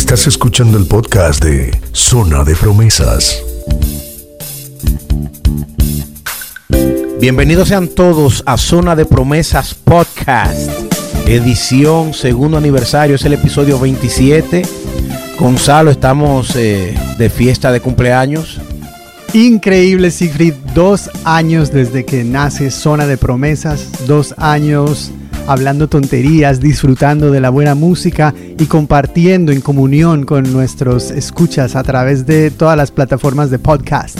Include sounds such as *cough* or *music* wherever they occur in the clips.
Estás escuchando el podcast de Zona de Promesas. Bienvenidos sean todos a Zona de Promesas Podcast, edición segundo aniversario, es el episodio 27. Gonzalo, estamos eh, de fiesta de cumpleaños. Increíble, Sigrid. Dos años desde que nace Zona de Promesas. Dos años hablando tonterías, disfrutando de la buena música y compartiendo en comunión con nuestros escuchas a través de todas las plataformas de podcast.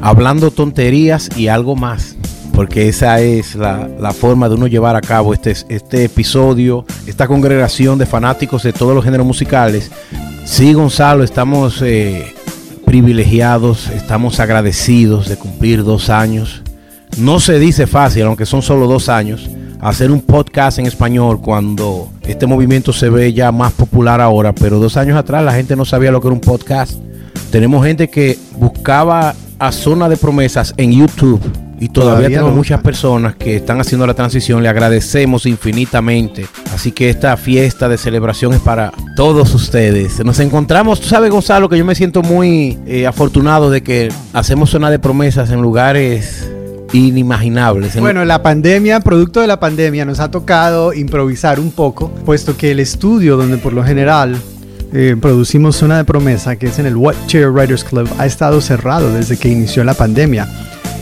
Hablando tonterías y algo más. Porque esa es la, forma de uno llevar a cabo este, este episodio, esta congregación de fanáticos de todos los géneros musicales. Sí, Gonzalo, estamos eh, privilegiados, estamos agradecidos de cumplir dos años. No se dice fácil, aunque son solo dos años, hacer un podcast en español cuando este movimiento se ve ya más popular ahora, pero dos años atrás la gente no sabía lo que era un podcast. Tenemos gente que buscaba a Zona de Promesas en YouTube y todavía, tenemos muchas personas que están haciendo la transición. Le agradecemos infinitamente. Así que esta fiesta de celebración es para todos ustedes. Nos encontramos, tú sabes Gonzalo, que yo me siento muy eh, afortunado de que hacemos Zona de Promesas en lugares inimaginables. Bueno, la pandemia, producto de la pandemia, nos ha tocado improvisar un poco, puesto que el estudio donde por lo general eh, producimos Zona de Promesa, que es en el What Chair Writers Club, ha estado cerrado desde que inició la pandemia.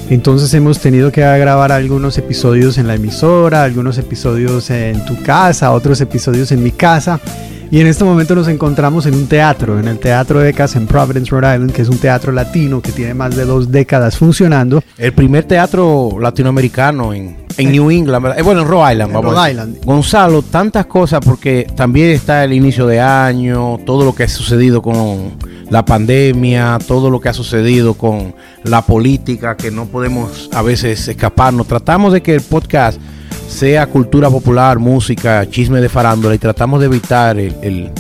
Entonces hemos tenido que grabar algunos episodios en la emisora, algunos episodios en tu casa, otros episodios en mi casa. Y en este momento nos encontramos en un teatro, en el Teatro Ecas en Providence, Rhode Island, que es un teatro latino que tiene más de dos décadas funcionando. El primer teatro latinoamericano en, en New England, eh, bueno, en Rhode Island, vamos. Rhode Island. Gonzalo, tantas cosas porque también está el inicio de año, todo lo que ha sucedido con la pandemia, todo lo que ha sucedido con la política, que no podemos a veces escaparnos. Tratamos de que el podcast sea cultura popular, música, chisme de farándula y tratamos de evitar el,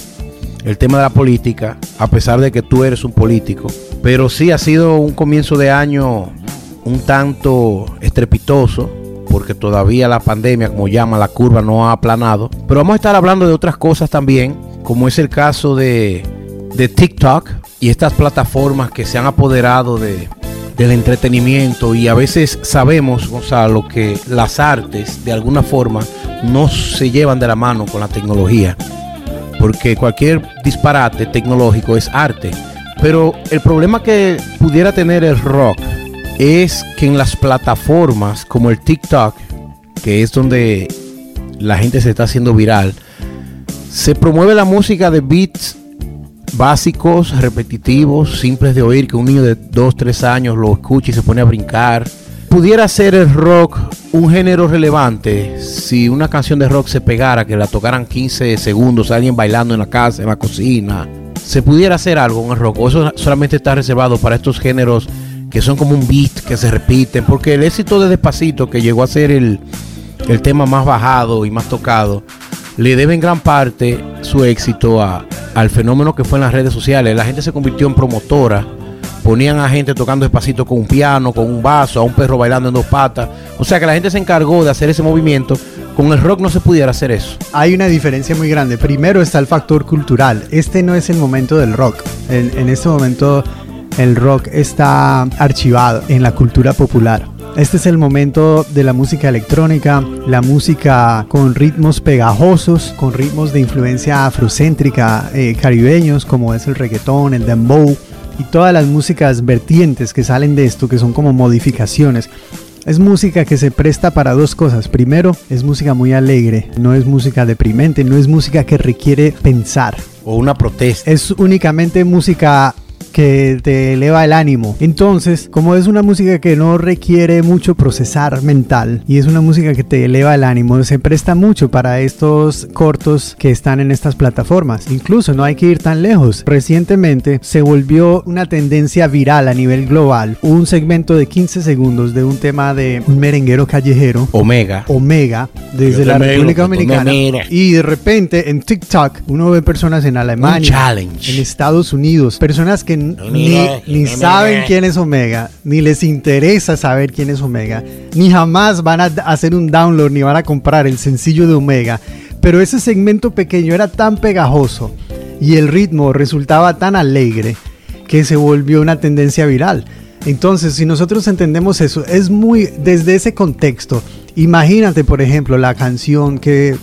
tema de la política, a pesar de que tú eres un político. Pero sí ha sido un comienzo de año un tanto estrepitoso, porque todavía la pandemia, como llama, la curva no ha aplanado. Pero vamos a estar hablando de otras cosas también, como es el caso de, de TikTok y estas plataformas que se han apoderado de, del entretenimiento y a veces sabemos, Gonzalo, que las artes de alguna forma no se llevan de la mano con la tecnología, porque cualquier disparate tecnológico es arte. Pero el problema que pudiera tener el rock es que en las plataformas como el TikTok, que es donde la gente se está haciendo viral, se promueve la música de beats básicos, repetitivos, simples de oír, que un niño de 2, 3 años lo escuche y se pone a brincar. ¿Pudiera ser el rock un género relevante si una canción de rock se pegara, que la tocaran 15 segundos, alguien bailando en la casa, en la cocina? ¿Se pudiera hacer algo en el rock? ¿O eso solamente está reservado para estos géneros que son como un beat, que se repiten? Porque el éxito de Despacito, que llegó a ser el, el tema más bajado y más tocado, le debe en gran parte su éxito a, al fenómeno que fue en las redes sociales. La gente se convirtió en promotora. Ponían a gente tocando despacito con un piano, con un vaso, a un perro bailando en dos patas. O sea que la gente se encargó de hacer ese movimiento. Con el rock no se pudiera hacer eso. Hay una diferencia muy grande. Primero está el factor cultural. Este no es el momento del rock. En, en este momento el rock está archivado en la cultura popular. Este es el momento de la música electrónica, la música con ritmos pegajosos, con ritmos de influencia afrocéntrica eh, caribeños como es el reggaetón, el dembow y todas las músicas vertientes que salen de esto que son como modificaciones. Es música que se presta para dos cosas. Primero, es música muy alegre, no es música deprimente, no es música que requiere pensar. O una protesta. Es únicamente música que te eleva el ánimo. Entonces, como es una música que no requiere mucho procesar mental y es una música que te eleva el ánimo, se presta mucho para estos cortos que están en estas plataformas. Incluso no hay que ir tan lejos. Recientemente se volvió una tendencia viral a nivel global un segmento de 15 segundos de un tema de un merenguero callejero. Omega. Omega, desde la República Dominicana. Y de repente en TikTok uno ve personas en Alemania, en Estados Unidos, personas que ni, saben quién es Omega, ni les interesa saber quién es Omega, ni jamás van a hacer un download ni van a comprar el sencillo de Omega. Pero ese segmento pequeño era tan pegajoso y el ritmo resultaba tan alegre que se volvió una tendencia viral. Entonces, si nosotros entendemos eso, es muy desde ese contexto Imagínate, por ejemplo, la canción que,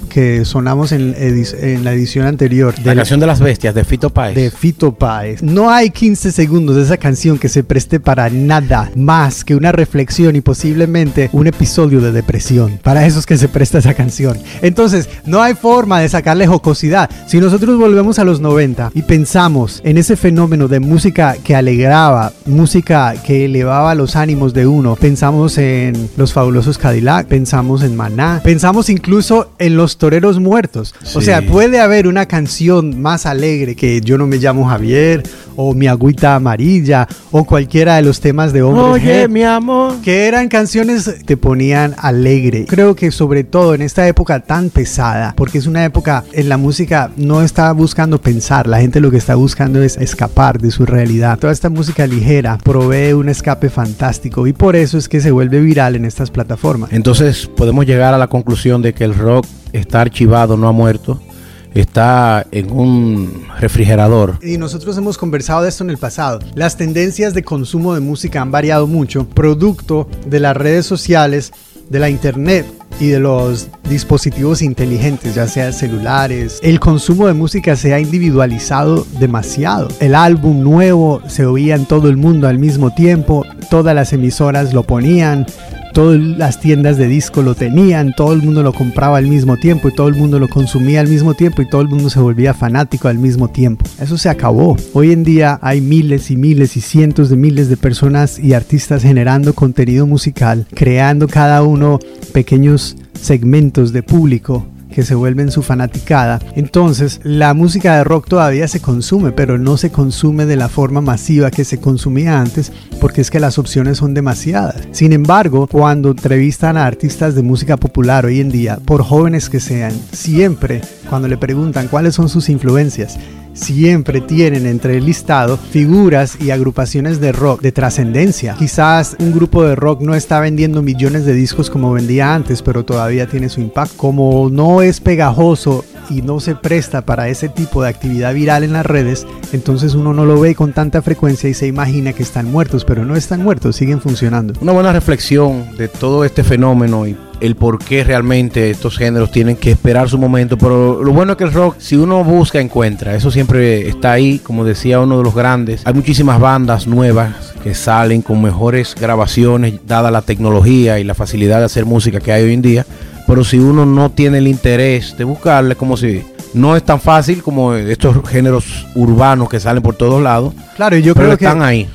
sonamos en, en, la edición anterior. De la canción de las bestias, de Fito Páez. De Fito Páez. No hay 15 segundos de esa canción que se preste para nada más que una reflexión y posiblemente un episodio de depresión. Para eso es que se presta esa canción. Entonces, no hay forma de sacarle jocosidad. Si nosotros volvemos a los 90 y pensamos en ese fenómeno de música que alegraba, música que elevaba los ánimos de uno, pensamos en los fabulosos Cadillac, pensamos en Maná, pensamos incluso en los toreros muertos. O sea, puede haber una canción más alegre que Yo no me llamo Javier o Mi agüita amarilla o cualquiera de los temas de hombre. Oye, mi amor. Que eran canciones que te ponían alegre. Creo que sobre todo en esta época tan pesada, porque es una época en la música no está buscando pensar, la gente lo que está buscando es escapar de su realidad. Toda esta música ligera provee un escape fantástico y por eso es que se vuelve viral en estas plataformas. Entonces, podemos llegar a la conclusión de que el rock está archivado, no ha muerto, está en un refrigerador. Y nosotros hemos conversado de esto en el pasado. Las tendencias de consumo de música han variado mucho, producto de las redes sociales, de la internet y de los dispositivos inteligentes, ya sea celulares. El consumo de música se ha individualizado demasiado. El álbum nuevo se oía en todo el mundo al mismo tiempo, todas las emisoras lo ponían, todas las tiendas de disco lo tenían, todo el mundo lo compraba al mismo tiempo y todo el mundo lo consumía al mismo tiempo y todo el mundo se volvía fanático al mismo tiempo. Eso se acabó. Hoy en día hay miles y miles y cientos de miles de personas y artistas generando contenido musical, creando cada uno pequeños segmentos de público que se vuelven su fanaticada. Entonces, la música de rock todavía se consume, pero no se consume de la forma masiva que se consumía antes, porque es que las opciones son demasiadas. Sin embargo, cuando entrevistan a artistas de música popular hoy en día, por jóvenes que sean, siempre cuando le preguntan cuáles son sus influencias, siempre tienen entre el listado figuras y agrupaciones de rock de trascendencia. Quizás un grupo de rock no está vendiendo millones de discos como vendía antes, pero todavía tiene su impacto. Como no es pegajoso y no se presta para ese tipo de actividad viral en las redes, entonces uno no lo ve con tanta frecuencia y se imagina que están muertos, pero no están muertos, siguen funcionando. Una buena reflexión de todo este fenómeno y el por qué realmente estos géneros tienen que esperar su momento. Pero lo bueno es que el rock, si uno busca, encuentra. Eso siempre está ahí, como decía uno de los grandes. Hay muchísimas bandas nuevas que salen con mejores grabaciones, dada la tecnología y la facilidad de hacer música que hay hoy en día. Pero si uno no tiene el interés de buscarle, como si no es tan fácil como estos géneros urbanos que salen por todos lados. Claro, yo creo que están ahí.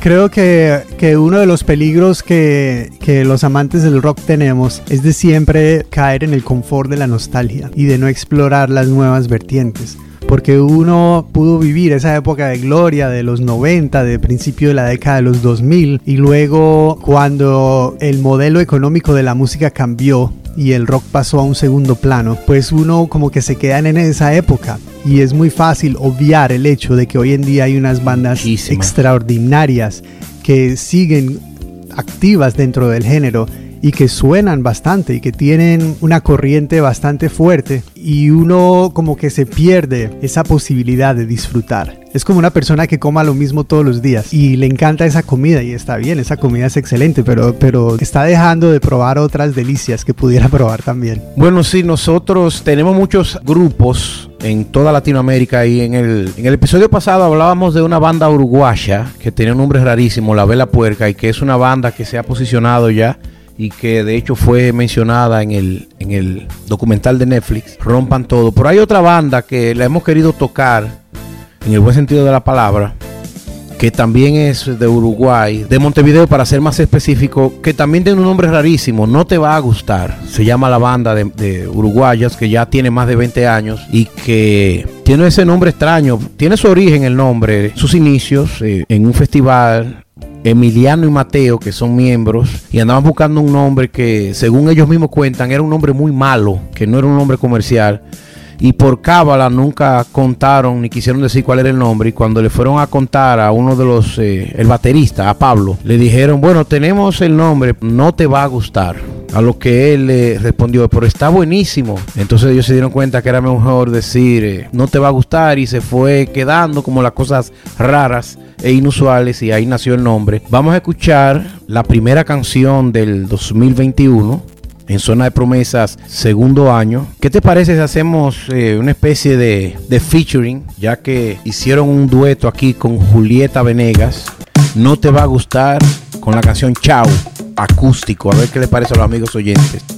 Creo que, uno de los peligros que, que, los amantes del rock tenemos es de siempre caer en el confort de la nostalgia y de no explorar las nuevas vertientes. Porque uno pudo vivir esa época de gloria de los 90, de principio de la década de los 2000, y luego cuando el modelo económico de la música cambió y el rock pasó a un segundo plano, pues uno como que se queda en esa época. Y es muy fácil obviar el hecho de que hoy en día hay unas bandas extraordinarias que siguen activas dentro del género y que suenan bastante y que tienen una corriente bastante fuerte y uno como que se pierde esa posibilidad de disfrutar. Es como una persona que coma lo mismo todos los días y le encanta esa comida y está bien, esa comida es excelente, pero, pero está dejando de probar otras delicias que pudiera *laughs* probar también. Bueno, sí, nosotros tenemos muchos grupos en toda Latinoamérica y en el, en el episodio pasado hablábamos de una banda uruguaya que tiene un nombre rarísimo, La Vela Puerca, y que es una banda que se ha posicionado ya y que de hecho fue mencionada en el, en el documental de Netflix, Rompan Todo. Pero hay otra banda que la hemos querido tocar, en el buen sentido de la palabra, que también es de Uruguay, de Montevideo para ser más específico, que también tiene un nombre rarísimo, no te va a gustar. Se llama la banda de, uruguayas que ya tiene más de 20 años y que tiene ese nombre extraño, tiene su origen el nombre, sus inicios eh, en un festival Emiliano y Mateo, que son miembros, y andaban buscando un nombre que, según ellos mismos cuentan, era un nombre muy malo, que no era un nombre comercial. Y por cábala nunca contaron ni quisieron decir cuál era el nombre. Y cuando le fueron a contar a uno de los, eh, el baterista, a Pablo, le dijeron, bueno, tenemos el nombre, no te va a gustar A lo que él le respondió, pero está buenísimo. Entonces ellos se dieron cuenta que era mejor decir, eh, no te va a gustar y se fue quedando como las cosas raras e inusuales y ahí nació el nombre. Vamos a escuchar la primera canción del 2021 en Zona de Promesas, segundo año. ¿Qué te parece si hacemos eh, una especie de, de featuring, ya que hicieron un dueto aquí con Julieta Venegas? No te va a gustar con la canción Chao, acústico. A ver qué le parece a los amigos oyentes.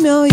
meu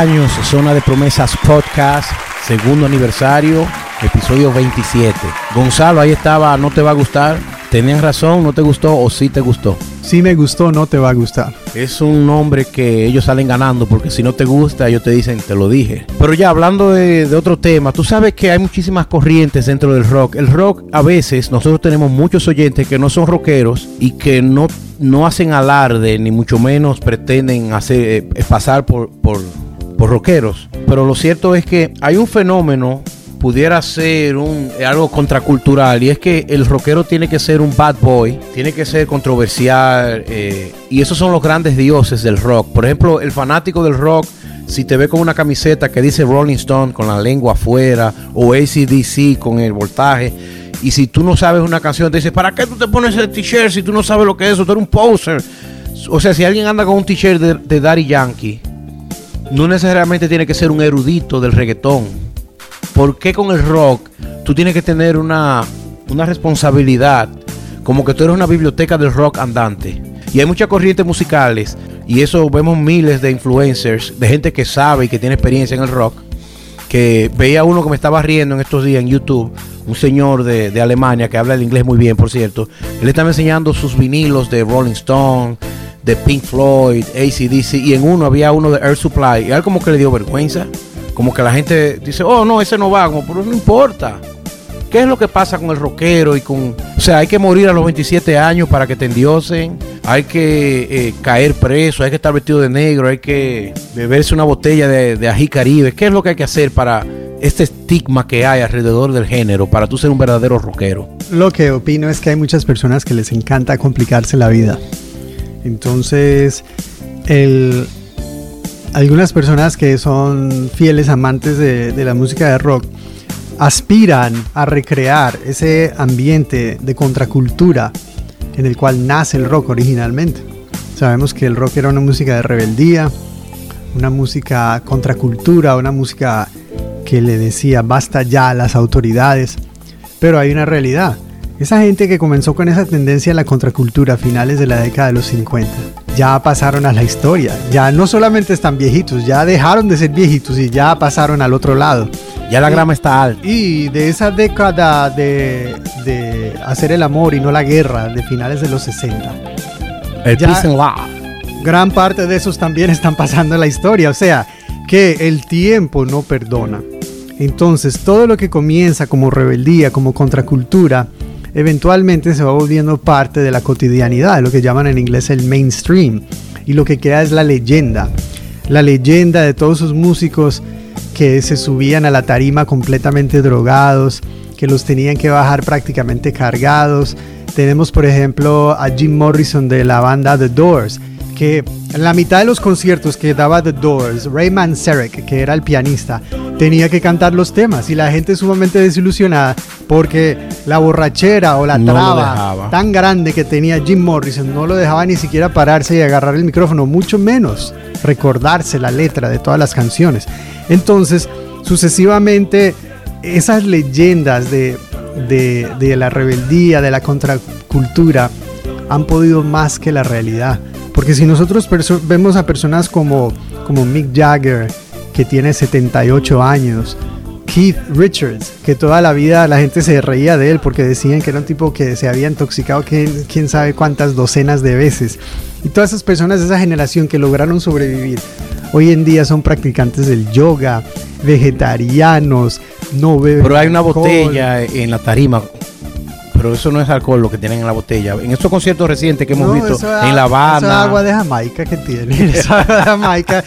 Zona de Promesas Podcast, segundo aniversario, episodio 27. Gonzalo, ahí estaba, no te va a gustar. ¿Tenías razón, no te gustó o sí te gustó? Si me gustó, no te va a gustar. Es un nombre que ellos salen ganando porque si no te gusta, ellos te dicen, te lo dije. Pero ya hablando de, de, otro tema, tú sabes que hay muchísimas corrientes dentro del rock. El rock, a veces, nosotros tenemos muchos oyentes que no son rockeros y que no, no hacen alarde, ni mucho menos pretenden hacer, eh, pasar por, por, por rockeros. Pero lo cierto es que hay un fenómeno pudiera ser un, algo contracultural y es que el rockero tiene que ser un bad boy, tiene que ser controversial eh, y esos son los grandes dioses del rock. Por ejemplo, el fanático del rock, si te ve con una camiseta que dice Rolling Stone con la lengua afuera o ACDC con el voltaje, y si tú no sabes una canción, te dice, ¿para qué tú te pones el t-shirt si tú no sabes lo que es eso? Tú eres un poser. O sea, si alguien anda con un t-shirt de, de Daddy Yankee, no necesariamente tiene que ser un erudito del reggaetón ¿Por qué con el rock tú tienes que tener una, una responsabilidad? Como que tú eres una biblioteca del rock andante. Y hay muchas corrientes musicales. Y eso vemos miles de influencers, de gente que sabe y que tiene experiencia en el rock. Que veía uno que me estaba riendo en estos días en YouTube, un señor de, de Alemania que habla el inglés muy bien, por cierto. Él estaba enseñando sus vinilos de Rolling Stone, de Pink Floyd, ACDC, y en uno había uno de Air Supply. Y a él como que le dio vergüenza como que la gente dice, oh no, ese no va, como, pero no importa. ¿Qué es lo que pasa con el rockero y con... O sea, hay que morir a los 27 años para que te endiosen, hay que eh, caer preso, hay que estar vestido de negro, hay que beberse una botella de, de ají caribe. ¿Qué es lo que hay que hacer para este estigma que hay alrededor del género, para tú ser un verdadero rockero? Lo que opino es que hay muchas personas que les encanta complicarse la vida. Entonces, algunas personas que son fieles amantes de, la música de rock aspiran a recrear ese ambiente de contracultura en el cual nace el rock originalmente. Sabemos que el rock era una música de rebeldía, una música contracultura, una música que le decía basta ya a las autoridades, pero hay una realidad. Esa gente que comenzó con esa tendencia en la contracultura a finales de la década de los 50 ya pasaron a la historia. Ya no solamente están viejitos, ya dejaron de ser viejitos y ya pasaron al otro lado. Ya la grama está alta. Y de esa década de, hacer el amor y no la guerra, de finales de los 60. El peace and love. Gran parte de esos también *laughs* están pasando en la historia. O sea, que el tiempo no perdona. Entonces, todo lo que comienza como rebeldía, como contracultura, eventualmente se va volviendo parte de la cotidianidad, lo que llaman en inglés el mainstream. Y lo que queda es la leyenda. La leyenda de todos esos músicos que se subían a la tarima completamente drogados, que los tenían que bajar prácticamente cargados. Tenemos por ejemplo a Jim Morrison de la banda The Doors, que en la mitad de los conciertos que daba The Doors, Ray Manzarek, que era el pianista, tenía que cantar los temas y la gente sumamente desilusionada porque la borrachera o la traba tan grande que tenía Jim Morrison no lo dejaba ni siquiera pararse y agarrar el micrófono, mucho menos recordarse la letra de todas las canciones. Entonces, sucesivamente, esas leyendas de, de la rebeldía, de la contracultura, han podido más que la realidad. Porque si nosotros vemos a personas como, como Mick Jagger, que tiene 78 años, Keith Richards, que toda la vida la gente se reía de él porque decían que era un tipo que se había intoxicado quién, quién sabe cuántas docenas de veces. Y todas esas personas de esa generación que lograron sobrevivir, hoy en día son practicantes del yoga, vegetarianos, no beben. Pero hay una botella en la tarima pero eso no es alcohol lo que tienen en la botella. En estos conciertos recientes que hemos visto en La Habana. es agua de Jamaica que tiene. *laughs* Es agua de Jamaica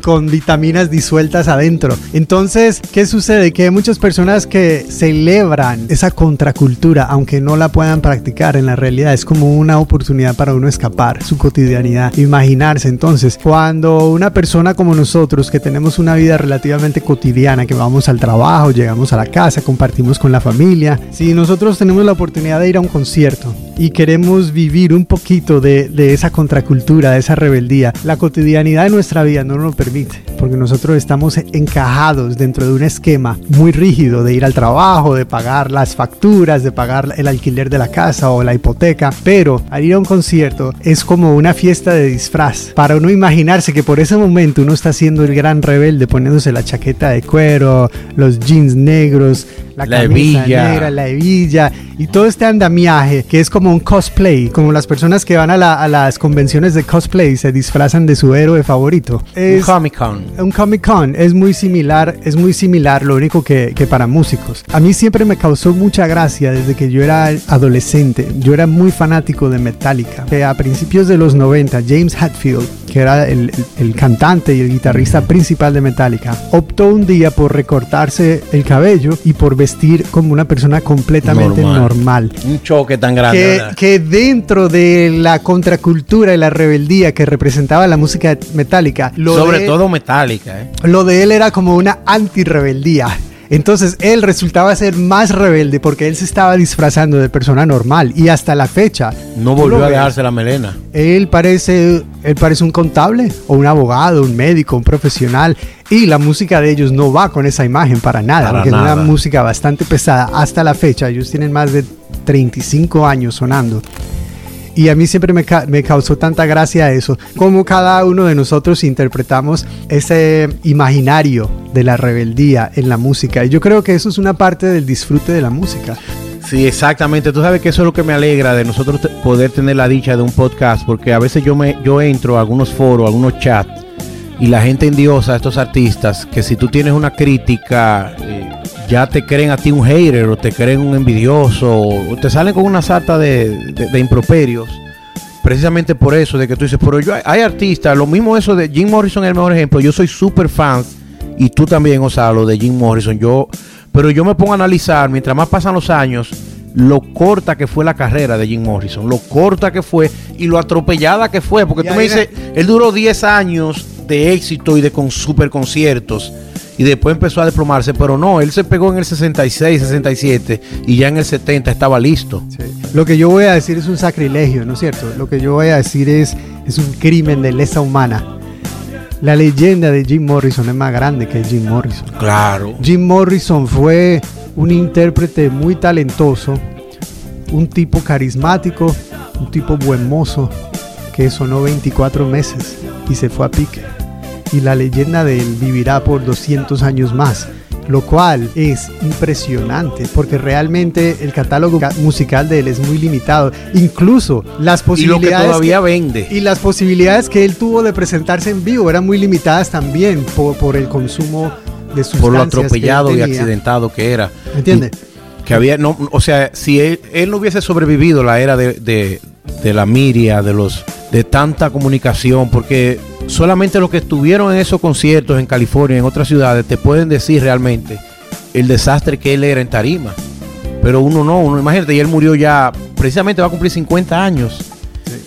con, vitaminas disueltas adentro. Entonces, ¿qué sucede? Que hay muchas personas que celebran esa contracultura, aunque no la puedan practicar en la realidad. Es como una oportunidad para uno escapar su cotidianidad, imaginarse. Entonces, cuando una persona como nosotros, que tenemos una vida relativamente cotidiana, que vamos al trabajo, llegamos a la casa, compartimos con la familia, si nosotros tenemos la oportunidad oportunidad de ir a un concierto y queremos vivir un poquito de, de, esa contracultura, de esa rebeldía, la cotidianidad de nuestra vida no nos lo permite, porque nosotros estamos encajados dentro de un esquema muy rígido de ir al trabajo, de pagar las facturas, de pagar el alquiler de la casa o la hipoteca, pero al ir a un concierto es como una fiesta de disfraz, para uno imaginarse que por ese momento uno está siendo el gran rebelde poniéndose la chaqueta de cuero, los jeans negros, la, la camisa hebilla. negra, la hebilla y todo este andamiaje que es como un cosplay, como las personas que van a, la, a las convenciones de cosplay se disfrazan de su héroe favorito. Es un Comic Con. Un Comic Con es muy similar, es muy similar, lo único que, que para músicos. A mí siempre me causó mucha gracia desde que yo era adolescente. Yo era muy fanático de Metallica. A principios de los 90, James Hetfield, que era el, el, cantante y el guitarrista principal de Metallica, optó un día por recortarse el cabello y por vestir como una persona completamente normal. normal. Un choque tan grande. Que, que, dentro de la contracultura y la rebeldía que representaba la música metálica, sobre de, todo metálica, ¿eh? lo de él era como una anti-rebeldía. Entonces él resultaba ser más rebelde porque él se estaba disfrazando de persona normal y hasta la fecha no volvió a dejarse la melena. Él parece, él parece un contable o un abogado, un médico, un profesional y la música de ellos no va con esa imagen para nada, Para porque nada. es una música bastante pesada hasta la fecha. Ellos tienen más de 35 años sonando. Y a mí siempre me, ca me, causó tanta gracia eso, como cada uno de nosotros interpretamos ese imaginario de la rebeldía en la música. Y yo creo que eso es una parte del disfrute de la música. Sí, exactamente. Tú sabes que eso es lo que me alegra de nosotros poder tener la dicha de un podcast, porque a veces yo me yo entro a algunos foros, a algunos chats y la gente endiosa a estos artistas que si tú tienes una crítica eh, ya te creen a ti un hater o te creen un envidioso o te salen con una sarta de, de, de improperios precisamente por eso de que tú dices pero yo hay, artistas lo mismo eso de Jim Morrison es el mejor ejemplo yo soy super fan y tú también Gonzalo de Jim Morrison yo pero yo me pongo a analizar mientras más pasan los años lo corta que fue la carrera de Jim Morrison, lo corta que fue y lo atropellada que fue, porque y tú me dices, él duró 10 años de éxito y de con super conciertos y después empezó a desplomarse, pero no, él se pegó en el 66, 67 y ya en el 70 estaba listo. Sí. Lo que yo voy a decir es un sacrilegio, ¿no es cierto? Lo que yo voy a decir es, es un crimen de lesa humana. La leyenda de Jim Morrison es más grande que Jim Morrison. Claro. Jim Morrison fue un intérprete muy talentoso, un tipo carismático, un tipo buen mozo, que sonó 24 meses y se fue a pique. Y la leyenda de él vivirá por 200 años más, lo cual es impresionante porque realmente el catálogo musical de él es muy limitado. Incluso las posibilidades. Y lo que todavía que, vende. Y las posibilidades que él tuvo de presentarse en vivo eran muy limitadas también por, por el consumo de sustancias. Por lo atropellado y accidentado que era. ¿Me entiendes? Que había, no, o sea, si él, él no hubiese sobrevivido la era de, de, de la miria, de los de tanta comunicación, porque solamente los que estuvieron en esos conciertos en California, en otras ciudades, te pueden decir realmente el desastre que él era en tarima. Pero uno no, uno imagínate, y él murió ya, precisamente va a cumplir 50 años.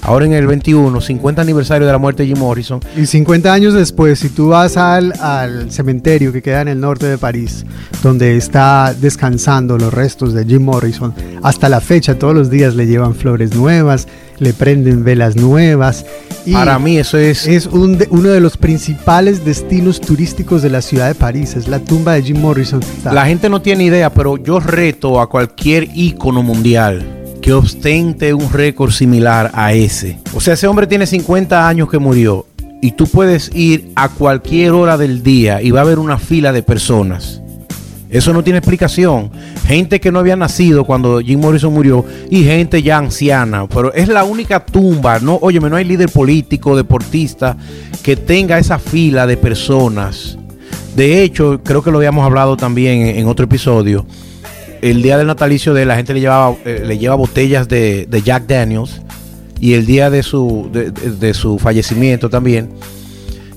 Ahora en el 21, 50 aniversario de la muerte de Jim Morrison. Y 50 años después, si tú vas al, al cementerio que queda en el norte de París, donde está descansando los restos de Jim Morrison, hasta la fecha todos los días le llevan flores nuevas, le prenden velas nuevas. Y Para mí eso es... Es un de, uno de los principales destinos turísticos de la ciudad de París, es la tumba de Jim Morrison. La gente no tiene idea, pero yo reto a cualquier ícono mundial que ostente un récord similar a ese. O sea, ese hombre tiene 50 años que murió y tú puedes ir a cualquier hora del día y va a haber una fila de personas. Eso no tiene explicación. Gente que no había nacido cuando Jim Morrison murió y gente ya anciana. Pero es la única tumba. No, óyeme, no hay líder político, deportista que tenga esa fila de personas. De hecho, creo que lo habíamos hablado también en, en otro episodio. El día del natalicio de la gente le llevaba, eh, le lleva botellas de, de, Jack Daniels. Y el día de su, de su fallecimiento también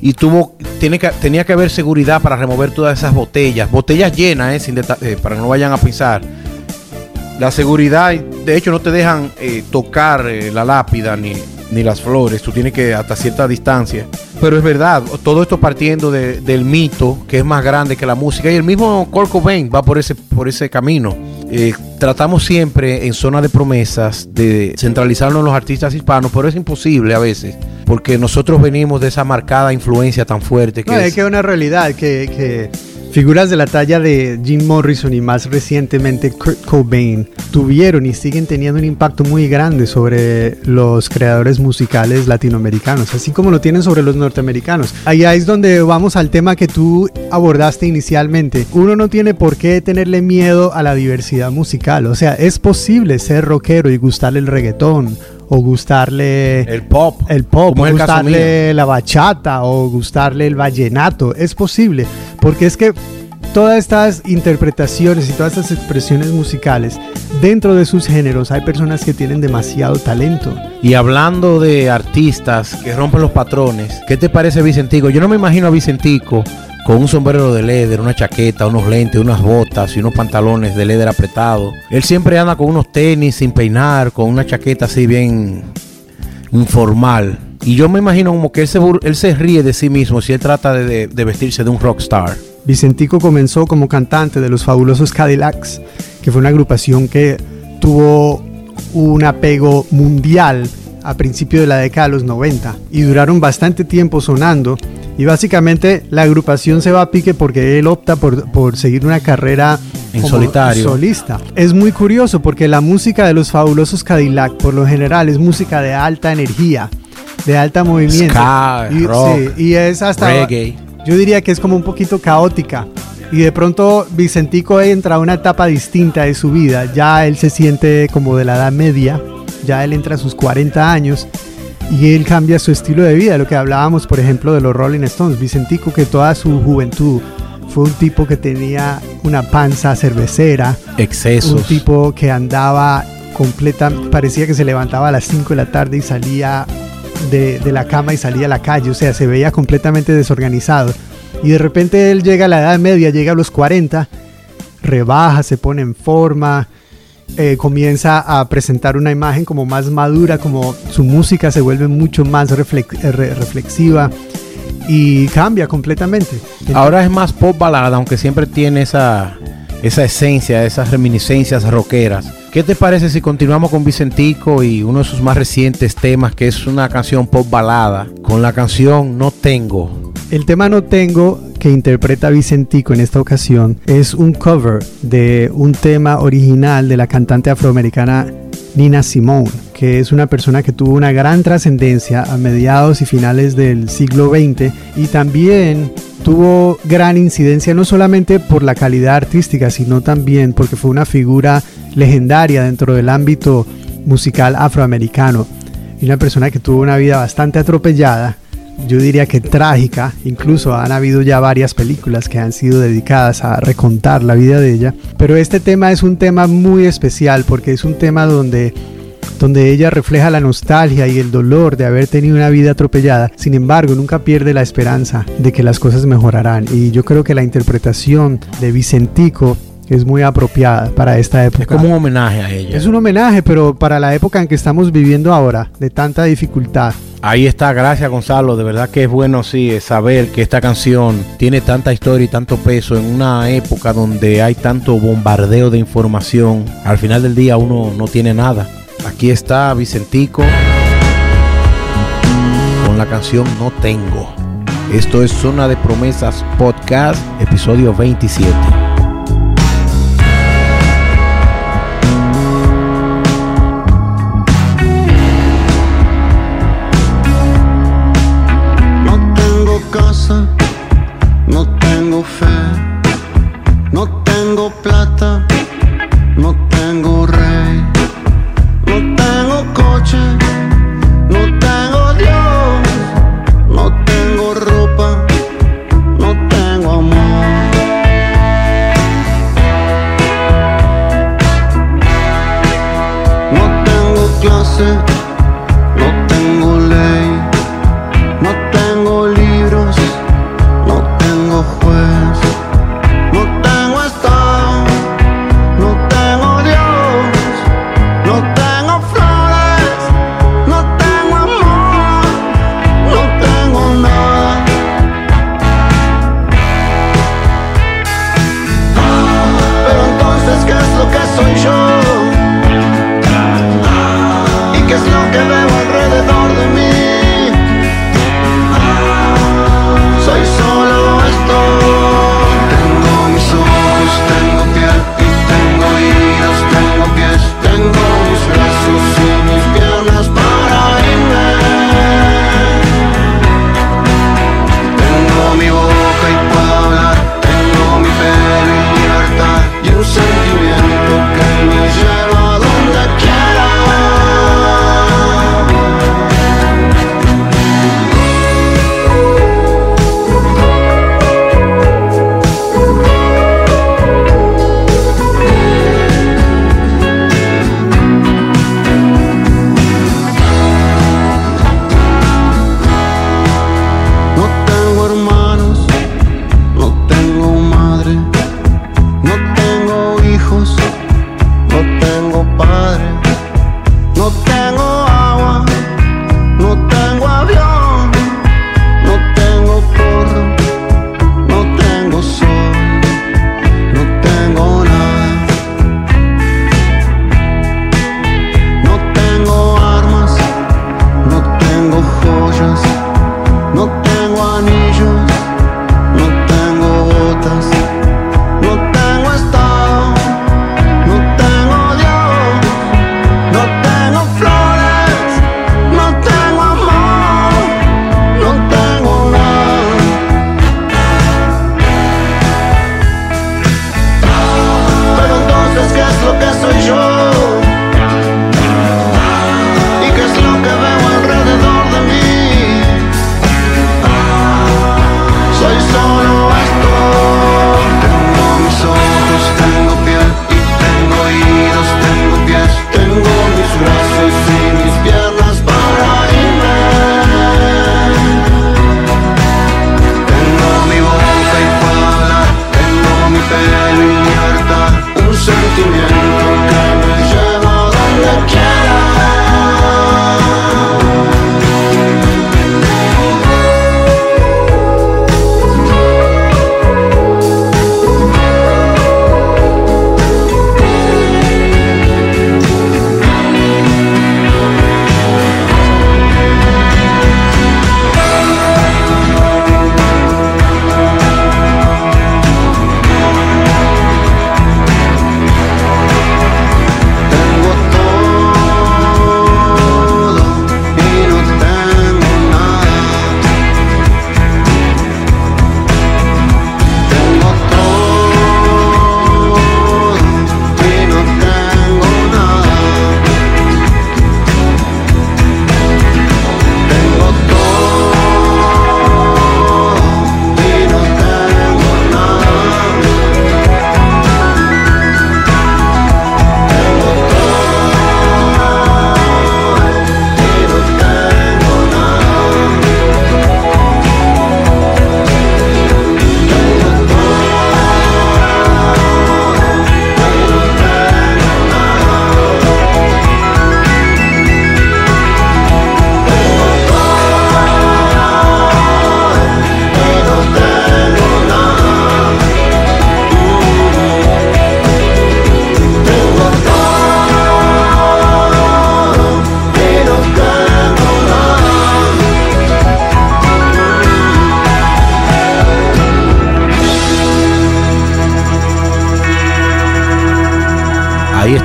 y tuvo tiene que, tenía que haber seguridad para remover todas esas botellas, botellas llenas, eh, sin eh, para que no vayan a pisar. La seguridad, de hecho, no te dejan eh, tocar eh, la lápida ni, ni, las flores, tú tienes que hasta cierta distancia. Pero es verdad, todo esto partiendo de, del mito, que es más grande que la música, y el mismo Kurt Cobain va por ese, por ese camino. Eh, tratamos siempre en zona de promesas de centralizarnos en los artistas hispanos, pero es imposible a veces, porque nosotros venimos de esa marcada influencia tan fuerte que... No, es que una realidad que, que Figuras de la talla de Jim Morrison y más recientemente Kurt Cobain tuvieron y siguen teniendo un impacto muy grande sobre los creadores musicales latinoamericanos, así como lo tienen sobre los norteamericanos. Allá es donde vamos al tema que tú abordaste inicialmente. Uno no tiene por qué tenerle miedo a la diversidad musical, o sea, es posible ser rockero y gustarle el reggaetón o gustarle el pop, el pop, o gustarle la bachata o gustarle el vallenato. Es posible, porque es que todas estas interpretaciones y todas estas expresiones musicales, dentro de sus géneros hay personas que tienen demasiado talento. Y hablando de artistas que rompen los patrones, ¿qué te parece Vicentico? Yo no me imagino a Vicentico con un sombrero de leather, una chaqueta, unos lentes, unas botas y unos pantalones de leather apretado. Él siempre anda con unos tenis sin peinar, con una chaqueta así bien informal. Y yo me imagino como que él se, él se ríe de sí mismo si él trata de, de vestirse de un rockstar. Vicentico comenzó como cantante de los fabulosos Cadillacs, que fue una agrupación que tuvo un apego mundial a principios de la década de los 90 y duraron bastante tiempo sonando y básicamente la agrupación se va a pique porque él opta por, por seguir una carrera en solitario. Solista. Es muy curioso porque la música de los fabulosos Cadillac por lo general es música de alta energía, de alta movimiento. y, rock, y es hasta reggae. Yo diría que es como un poquito caótica. Y de pronto Vicentico entra a una etapa distinta de su vida. Ya él se siente como de la edad media. Ya él entra a sus 40 años y él cambia su estilo de vida, lo que hablábamos por ejemplo de los Rolling Stones, Vicentico que toda su juventud fue un tipo que tenía una panza cervecera, excesos, un tipo que andaba completa, parecía que se levantaba a las 5 de la tarde y salía de, de, la cama y salía a la calle, o sea, se veía completamente desorganizado. Y de repente él llega a la edad media, llega a los 40, rebaja, se pone en forma, eh, comienza a presentar una imagen como más madura, como su música se vuelve mucho más eh, reflexiva y cambia completamente. Ahora es más pop balada, aunque siempre tiene esa, esa esencia, esas reminiscencias rockeras. ¿Qué te parece si continuamos con Vicentico y uno de sus más recientes temas, que es una canción pop balada, con la canción No Tengo? El tema No Tengo que interpreta Vicentico en esta ocasión es un cover de un tema original de la cantante afroamericana Nina Simone, que es una persona que tuvo una gran trascendencia a mediados y finales del siglo XX y también tuvo gran incidencia no solamente por la calidad artística, sino también porque fue una figura legendaria dentro del ámbito musical afroamericano y una persona que tuvo una vida bastante atropellada yo diría que trágica, incluso han habido ya varias películas que han sido dedicadas a recontar la vida de ella, pero este tema es un tema muy especial porque es un tema donde donde ella refleja la nostalgia y el dolor de haber tenido una vida atropellada. Sin embargo, nunca pierde la esperanza de que las cosas mejorarán. Y yo creo que la interpretación de Vicentico es muy apropiada para esta época. Es como un homenaje a ella. Es un homenaje, pero para la época en que estamos viviendo ahora, de tanta dificultad, Ahí está, gracias Gonzalo. De verdad que es bueno sí saber que esta canción tiene tanta historia y tanto peso en una época donde hay tanto bombardeo de información. Al final del día uno no tiene nada. Aquí está Vicentico con la canción No Tengo. Esto es Zona de Promesas Podcast, episodio 27.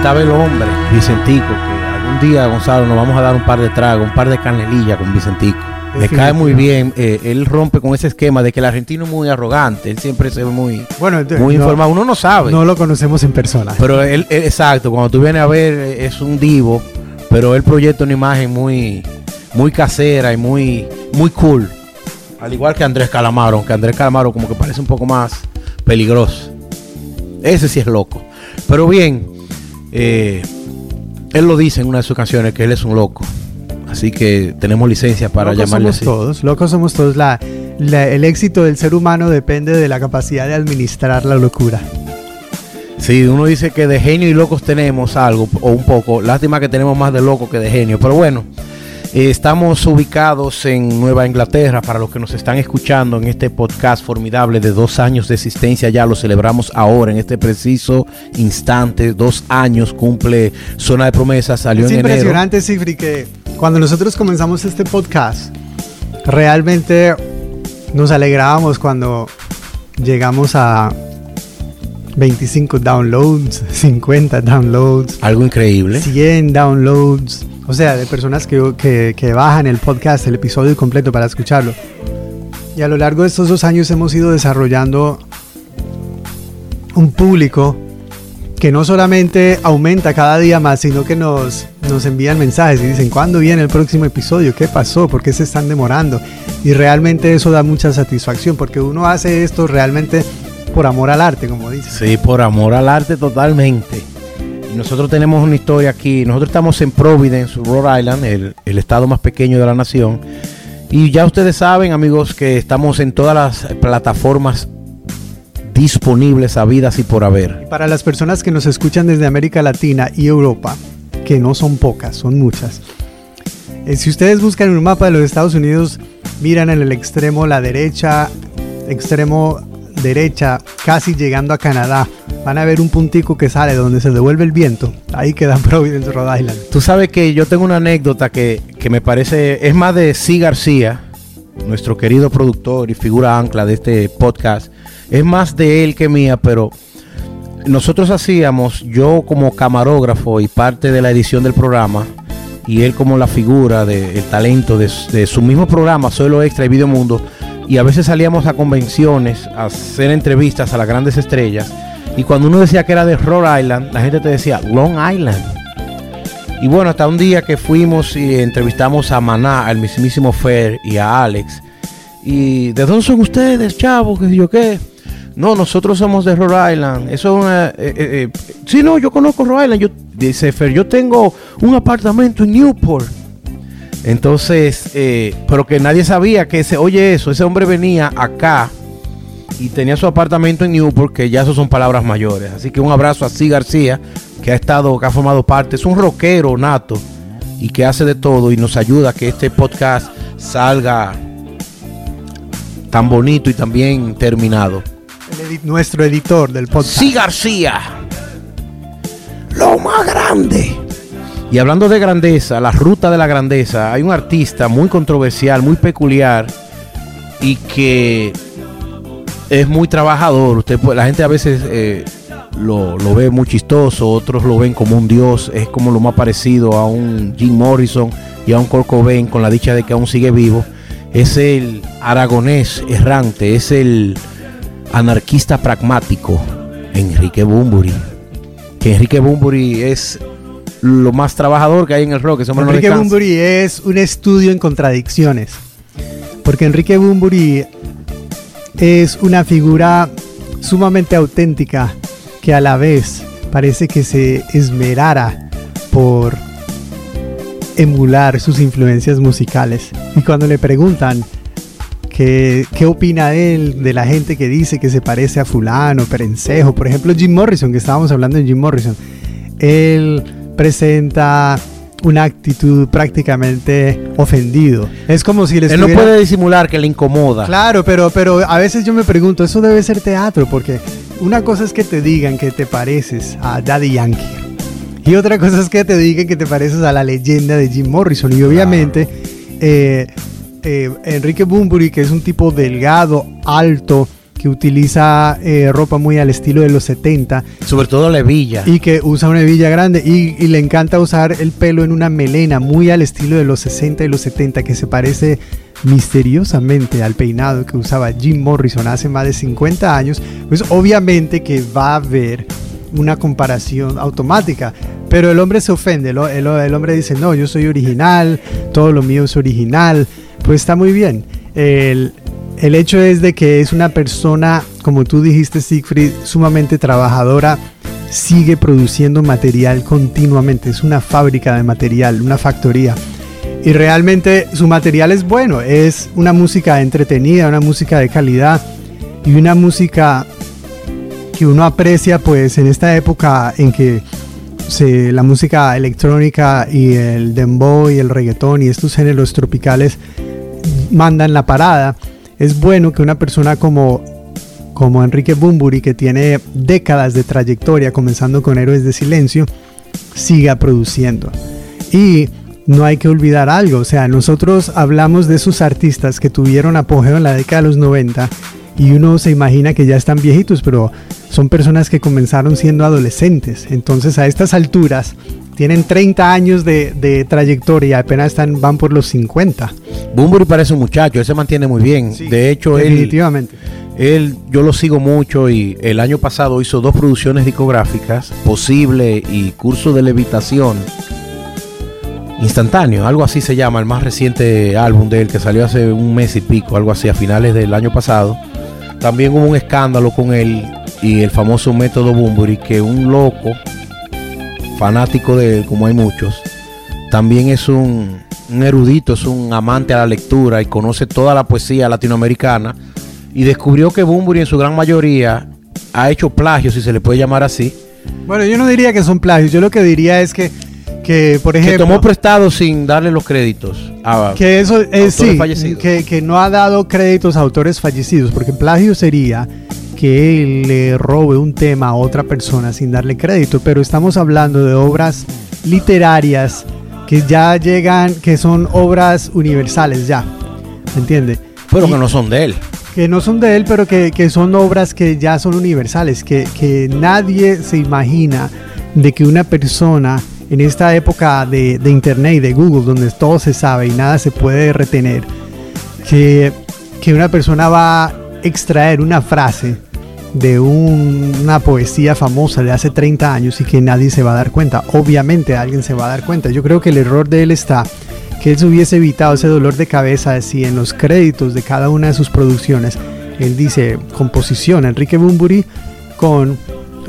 Estaba el hombre, Vicentico, que algún día, Gonzalo, nos vamos a dar un par de tragos, un par de canelillas con Vicentico. Me cae muy bien. Eh, él rompe con ese esquema de que el argentino es muy arrogante. Él siempre se ve muy, bueno, muy informado. Uno no sabe. No lo conocemos en persona. Pero él, exacto, cuando tú vienes a ver, es un divo. Pero él proyecta una imagen muy, muy casera y muy, muy cool. Al igual que Andrés Calamaro, que Andrés Calamaro como que parece un poco más peligroso. Ese sí es loco. Pero bien, eh, él lo dice en una de sus canciones que él es un loco. Así que tenemos licencia para llamarle somos todos, locos somos todos. La, el éxito del ser humano depende de la capacidad de administrar la locura. Sí, uno dice que de genio y locos tenemos algo, o un poco. Lástima que tenemos más de loco que de genio. Pero bueno, eh, estamos ubicados en Nueva Inglaterra. Para los que nos están escuchando en este podcast formidable de dos años de existencia, ya lo celebramos ahora, en este preciso instante. Dos años cumple Zona de Promesas. Salió es en impresionante, Cifri, que cuando nosotros comenzamos este podcast, realmente nos alegrábamos cuando llegamos a 25 downloads, 50 downloads. Algo increíble. 100 downloads. O sea, de personas que, que, bajan el podcast, el episodio completo para escucharlo. Y a lo largo de estos dos años hemos ido desarrollando un público que no solamente aumenta cada día más, sino que nos, nos envían mensajes y dicen, ¿cuándo viene el próximo episodio? ¿Qué pasó? ¿Por qué se están demorando? Y realmente eso da mucha satisfacción, porque uno hace esto realmente por amor al arte, como dice. Sí, por amor al arte totalmente. Nosotros tenemos una historia aquí. Nosotros estamos en Providence, Rhode Island, el, estado más pequeño de la nación. Y ya ustedes saben, amigos, que estamos en todas las plataformas disponibles, habidas y por haber. Para las personas que nos escuchan desde América Latina y Europa, que no son pocas, son muchas. Eh, si ustedes buscan un mapa de los Estados Unidos, miran en el extremo la derecha, extremo derecha, casi llegando a Canadá, van a ver un puntico que sale donde se devuelve el viento. Ahí queda *laughs* Providence, Rhode Island. Tú sabes que yo tengo una anécdota que, me parece, es más de C. García, nuestro querido productor y figura ancla de este podcast. Es más de él que mía, pero nosotros hacíamos, yo como camarógrafo y parte de la edición del programa, y él como la figura del talento de, de, su mismo programa, Solo Extra y Video Mundo, y a veces salíamos a convenciones a hacer entrevistas a las grandes estrellas. Y cuando uno decía que era de Rhode Island, la gente te decía Long Island. Y bueno, hasta un día que fuimos y entrevistamos a Maná, al mismísimo Fer y a Alex. ¿Y de dónde son ustedes, chavos? ¿Qué yo qué? No, nosotros somos de Rhode Island. Eso es una. Eh, eh, eh, sí, no, yo conozco Rhode Island. Yo, dice Fer, yo tengo un apartamento en Newport. Entonces, eh, pero que nadie sabía que ese, oye eso, ese hombre venía acá y tenía su apartamento en Newport, que ya eso son palabras mayores. Así que un abrazo a C. García, que ha estado, que ha formado parte, es un rockero nato y que hace de todo y nos ayuda a que este podcast salga tan bonito y tan bien terminado. nuestro editor del podcast. C. García, lo más grande. Y hablando de grandeza, la ruta de la grandeza, hay un artista muy controversial, muy peculiar y que es muy trabajador. Usted, la gente a veces eh, lo, ve muy chistoso, otros lo ven como un dios, es como lo más parecido a un Jim Morrison y a un Kurt con la dicha de que aún sigue vivo. Es el aragonés errante, es el anarquista pragmático, Enrique Bumburi. Que Enrique Bumburi es lo más trabajador que hay en el rock. Enrique Bunbury es un estudio en contradicciones. Porque Enrique Bunbury es una figura sumamente auténtica que a la vez parece que se esmerara por emular sus influencias musicales. Y cuando le preguntan qué, qué opina él de la gente que dice que se parece a fulano, perencejo, por ejemplo Jim Morrison, que estábamos hablando de Jim Morrison, él presenta una actitud prácticamente ofendido. Es como si le Él no puede disimular que le incomoda. Claro, pero, pero a veces yo me pregunto, eso debe ser teatro, porque una cosa es que te digan que te pareces a Daddy Yankee. Y otra cosa es que te digan que te pareces a la leyenda de Jim Morrison. Y obviamente eh, eh, Enrique Bunbury, que es un tipo delgado, alto, que utiliza eh, ropa muy al estilo de los 70. Sobre todo la hebilla. Y que usa una hebilla grande y, y, le encanta usar el pelo en una melena muy al estilo de los 60 y los 70 que se parece misteriosamente al peinado que usaba Jim Morrison hace más de 50 años. Pues obviamente que va a haber una comparación automática. Pero el hombre se ofende, el, el, hombre dice, no, yo soy original, todo lo mío es original. Pues está muy bien. El, el hecho es de que es una persona, como tú dijiste, Siegfried, sumamente trabajadora, sigue produciendo material continuamente, es una fábrica de material, una factoría. Y realmente su material es bueno, es una música entretenida, una música de calidad y una música que uno aprecia pues en esta época en que la música electrónica y el dembow y el reggaetón y estos géneros tropicales mandan la parada es bueno que una persona como, como Enrique Bumburi, que tiene décadas de trayectoria, comenzando con Héroes de Silencio, siga produciendo. Y no hay que olvidar algo, o sea, nosotros hablamos de esos artistas que tuvieron apogeo en la década de los 90 y uno se imagina que ya están viejitos, pero son personas que comenzaron siendo adolescentes. Entonces a estas alturas tienen 30 años de, trayectoria, apenas están, van por los 50. Bumburi parece un muchacho, él se mantiene muy bien. de hecho, definitivamente. Él, yo lo sigo mucho y el año pasado hizo dos producciones discográficas, Posible y Curso de Levitación. Instantáneo, algo así se llama, el más reciente álbum de él que salió hace un mes y pico, algo así, a finales del año pasado. También hubo un escándalo con él y el famoso método Bumburi, que un loco fanático de él, como hay muchos, también es un, erudito, es un amante a la lectura y conoce toda la poesía latinoamericana y descubrió que Bumburi en su gran mayoría ha hecho plagios, si se le puede llamar así. Bueno, yo no diría que son plagios, yo lo que diría es que, que por ejemplo... Que tomó prestado sin darle los créditos a Que eso es, sí, que, que no ha dado créditos a autores fallecidos, porque plagio sería que él le robe un tema a otra persona sin darle crédito, pero estamos hablando de obras literarias que ya llegan, que son obras universales ya, ¿me entiende? Pero que no son de él. Que no son de él, pero que, son obras que ya son universales, que, que, nadie se imagina de que una persona en esta época de, internet y de Google, donde todo se sabe y nada se puede retener, que, que una persona va a extraer una frase de una poesía famosa de hace 30 años y que nadie se va a dar cuenta. Obviamente alguien se va a dar cuenta. Yo creo que el error de él está que él se hubiese evitado ese dolor de cabeza si en los créditos de cada una de sus producciones él dice composición Enrique Bumburi con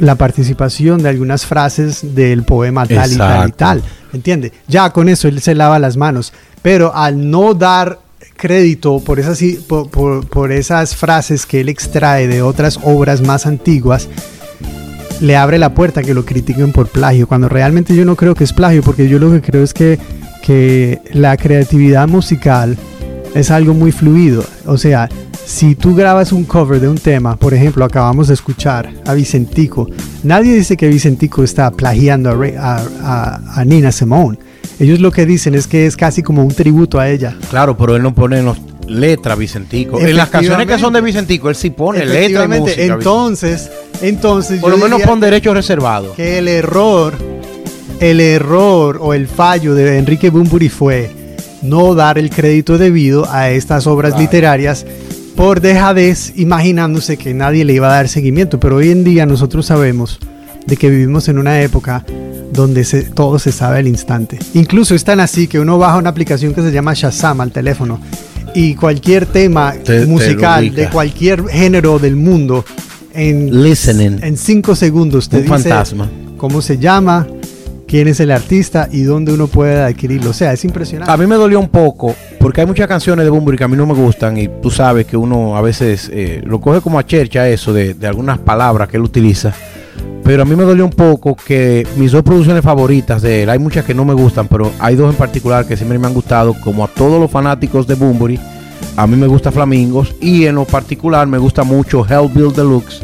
la participación de algunas frases del poema tal y tal y tal. ¿Entiende? Ya con eso él se lava las manos. Pero al no dar crédito por esas, por, esas frases que él extrae de otras obras más antiguas, le abre la puerta a que lo critiquen por plagio, cuando realmente yo no creo que es plagio, porque yo lo que creo es que, que la creatividad musical es algo muy fluido. O sea, si tú grabas un cover de un tema, por ejemplo, acabamos de escuchar a Vicentico, nadie dice que Vicentico está plagiando a, a, a Nina Simone. Ellos lo que dicen es que es casi como un tributo a ella. Claro, pero él no pone letra Vicentico. En las canciones que son de Vicentico, él sí pone letra y música. Entonces, entonces por lo menos pone derechos reservados. Que el error, el error o el fallo de Enrique Bumburi fue no dar el crédito debido a estas obras literarias por dejadez, imaginándose que nadie le iba a dar seguimiento. Pero hoy en día nosotros sabemos de que vivimos en una época donde todo se sabe al instante. Incluso es tan así que uno baja una aplicación que se llama Shazam al teléfono y cualquier tema musical de cualquier género del mundo en, Listening. en cinco segundos te Un dice fantasma. cómo se llama, quién es el artista y dónde uno puede adquirirlo. O sea, es impresionante. A mí me dolió un poco porque hay muchas canciones de Bunbury que a mí no me gustan y tú sabes que uno a veces eh, lo coge como a chercha eso de, de algunas palabras que él utiliza. Pero a mí me dolió un poco que mis dos producciones favoritas de él, hay muchas que no me gustan, pero hay dos en particular que siempre me han gustado, como a todos los fanáticos de Boombury. A mí me gusta Flamingos y en lo particular me gusta mucho Hellbill Deluxe,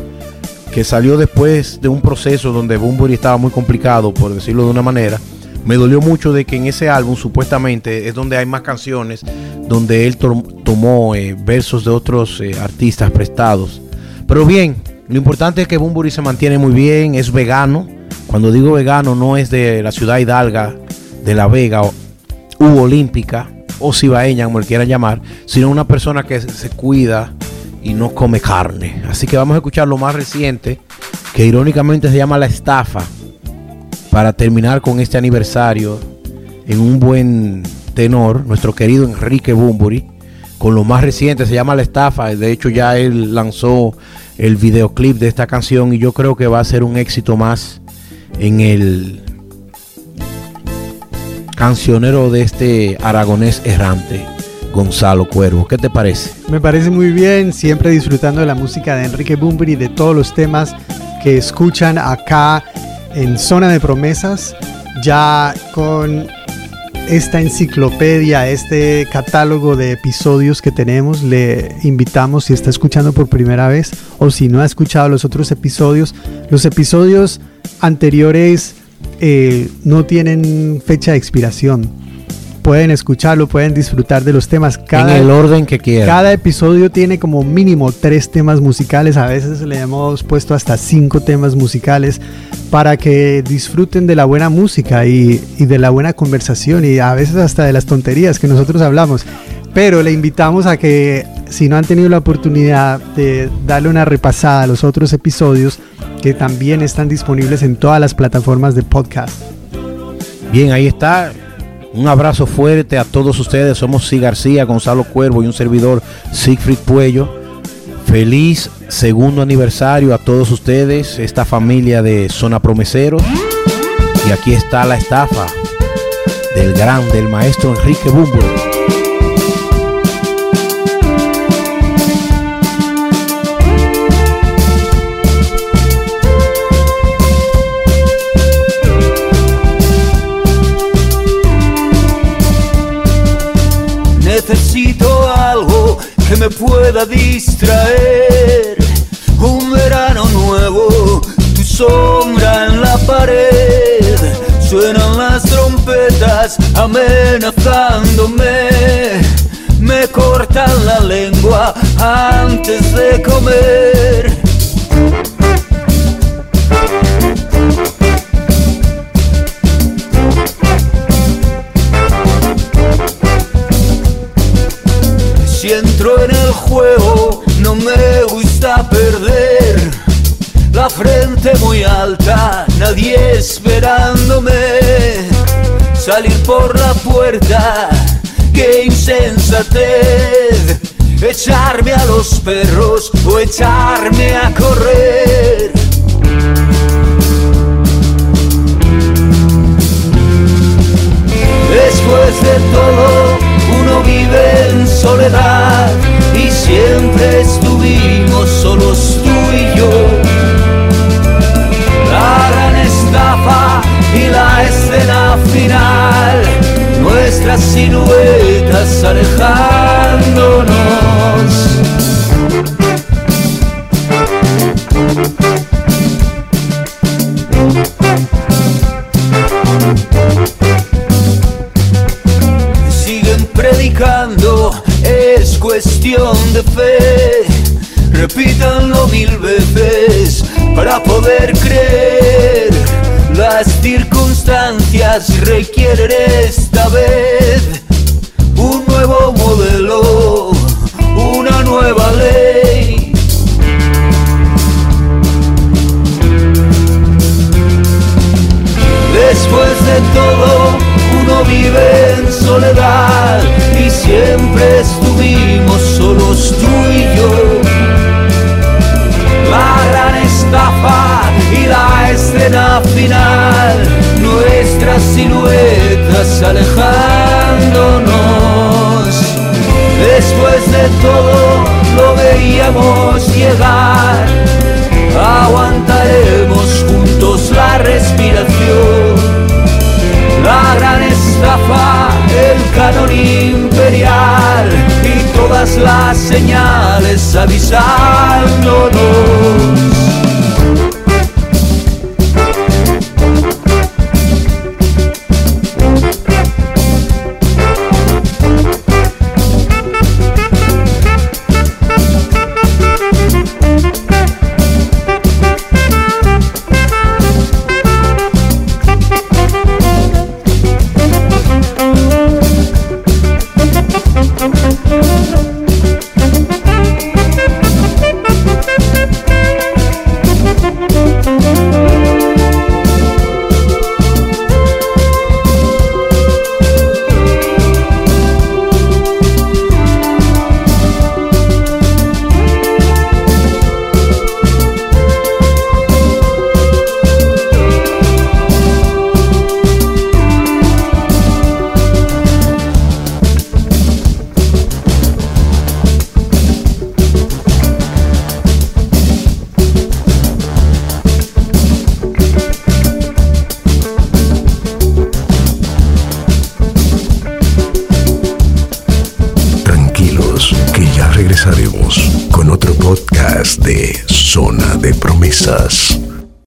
que salió después de un proceso donde Boombury estaba muy complicado, por decirlo de una manera. Me dolió mucho de que en ese álbum supuestamente es donde hay más canciones, donde él tomó eh, versos de otros eh, artistas prestados Pero bien, lo importante es que Bumburi se mantiene muy bien, es vegano. Cuando digo vegano no es de la ciudad hidalga, de La Vega u Olímpica o Cibaeña, como le quieran llamar, sino una persona que se cuida y no come carne. Así que vamos a escuchar lo más reciente, que irónicamente se llama La Estafa, para terminar con este aniversario en un buen tenor, nuestro querido Enrique Bumburi, con lo más reciente, se llama La Estafa, de hecho ya él lanzó el videoclip de esta canción y yo creo que va a ser un éxito más en el cancionero de este aragonés errante. Gonzalo Cuervo. ¿Qué te parece? Me parece muy bien, siempre disfrutando de la música de Enrique Bumbury y de todos los temas que escuchan acá en Zona de Promesas, ya con esta enciclopedia, este catálogo de episodios que tenemos, le invitamos si está escuchando por primera vez o si no ha escuchado los otros episodios, los episodios anteriores eh, no tienen fecha de expiración pueden escucharlo, pueden disfrutar de los temas. Cada, en el orden que quieran. Cada episodio tiene como mínimo tres temas musicales, a veces le hemos puesto hasta cinco temas musicales para que disfruten de la buena música y, y de la buena conversación y a veces hasta de las tonterías que nosotros hablamos. Pero le invitamos a que si no han tenido la oportunidad de darle una repasada a los otros episodios, que también están disponibles en todas las plataformas de podcast. Bien, ahí está. Un abrazo fuerte a todos ustedes. Somos Si García, Gonzalo Cuervo y un servidor Siegfried Puello. Feliz segundo aniversario a todos ustedes, esta familia de Zona Promesero. Y aquí está la estafa del gran, del maestro Enrique Bumbo. Pueda distraer. Un verano nuevo, tu sombra en la pared. Suenan las trompetas amenazándome. Me cortan la lengua antes de comer. No me gusta perder. La frente muy alta, nadie esperándome. Salir por la puerta, qué insensatez. Echarme a los perros o echarme a correr. Después de todo, uno vive en soledad siempre estuvimos solos tú y yo. La gran estafa y la escena final, nuestras siluetas alejándonos. Es cuestión de fe. Repítanlo mil veces para poder creer. Las circunstancias requieren esta vez un nuevo modelo, una nueva ley. Después de todo, uno vive en soledad siempre estuvimos solos tú y yo. La gran estafa y la escena final, nuestras siluetas alejándonos. Después de todo, lo veíamos llegar. Canon imperial y todas las señales avisándonos.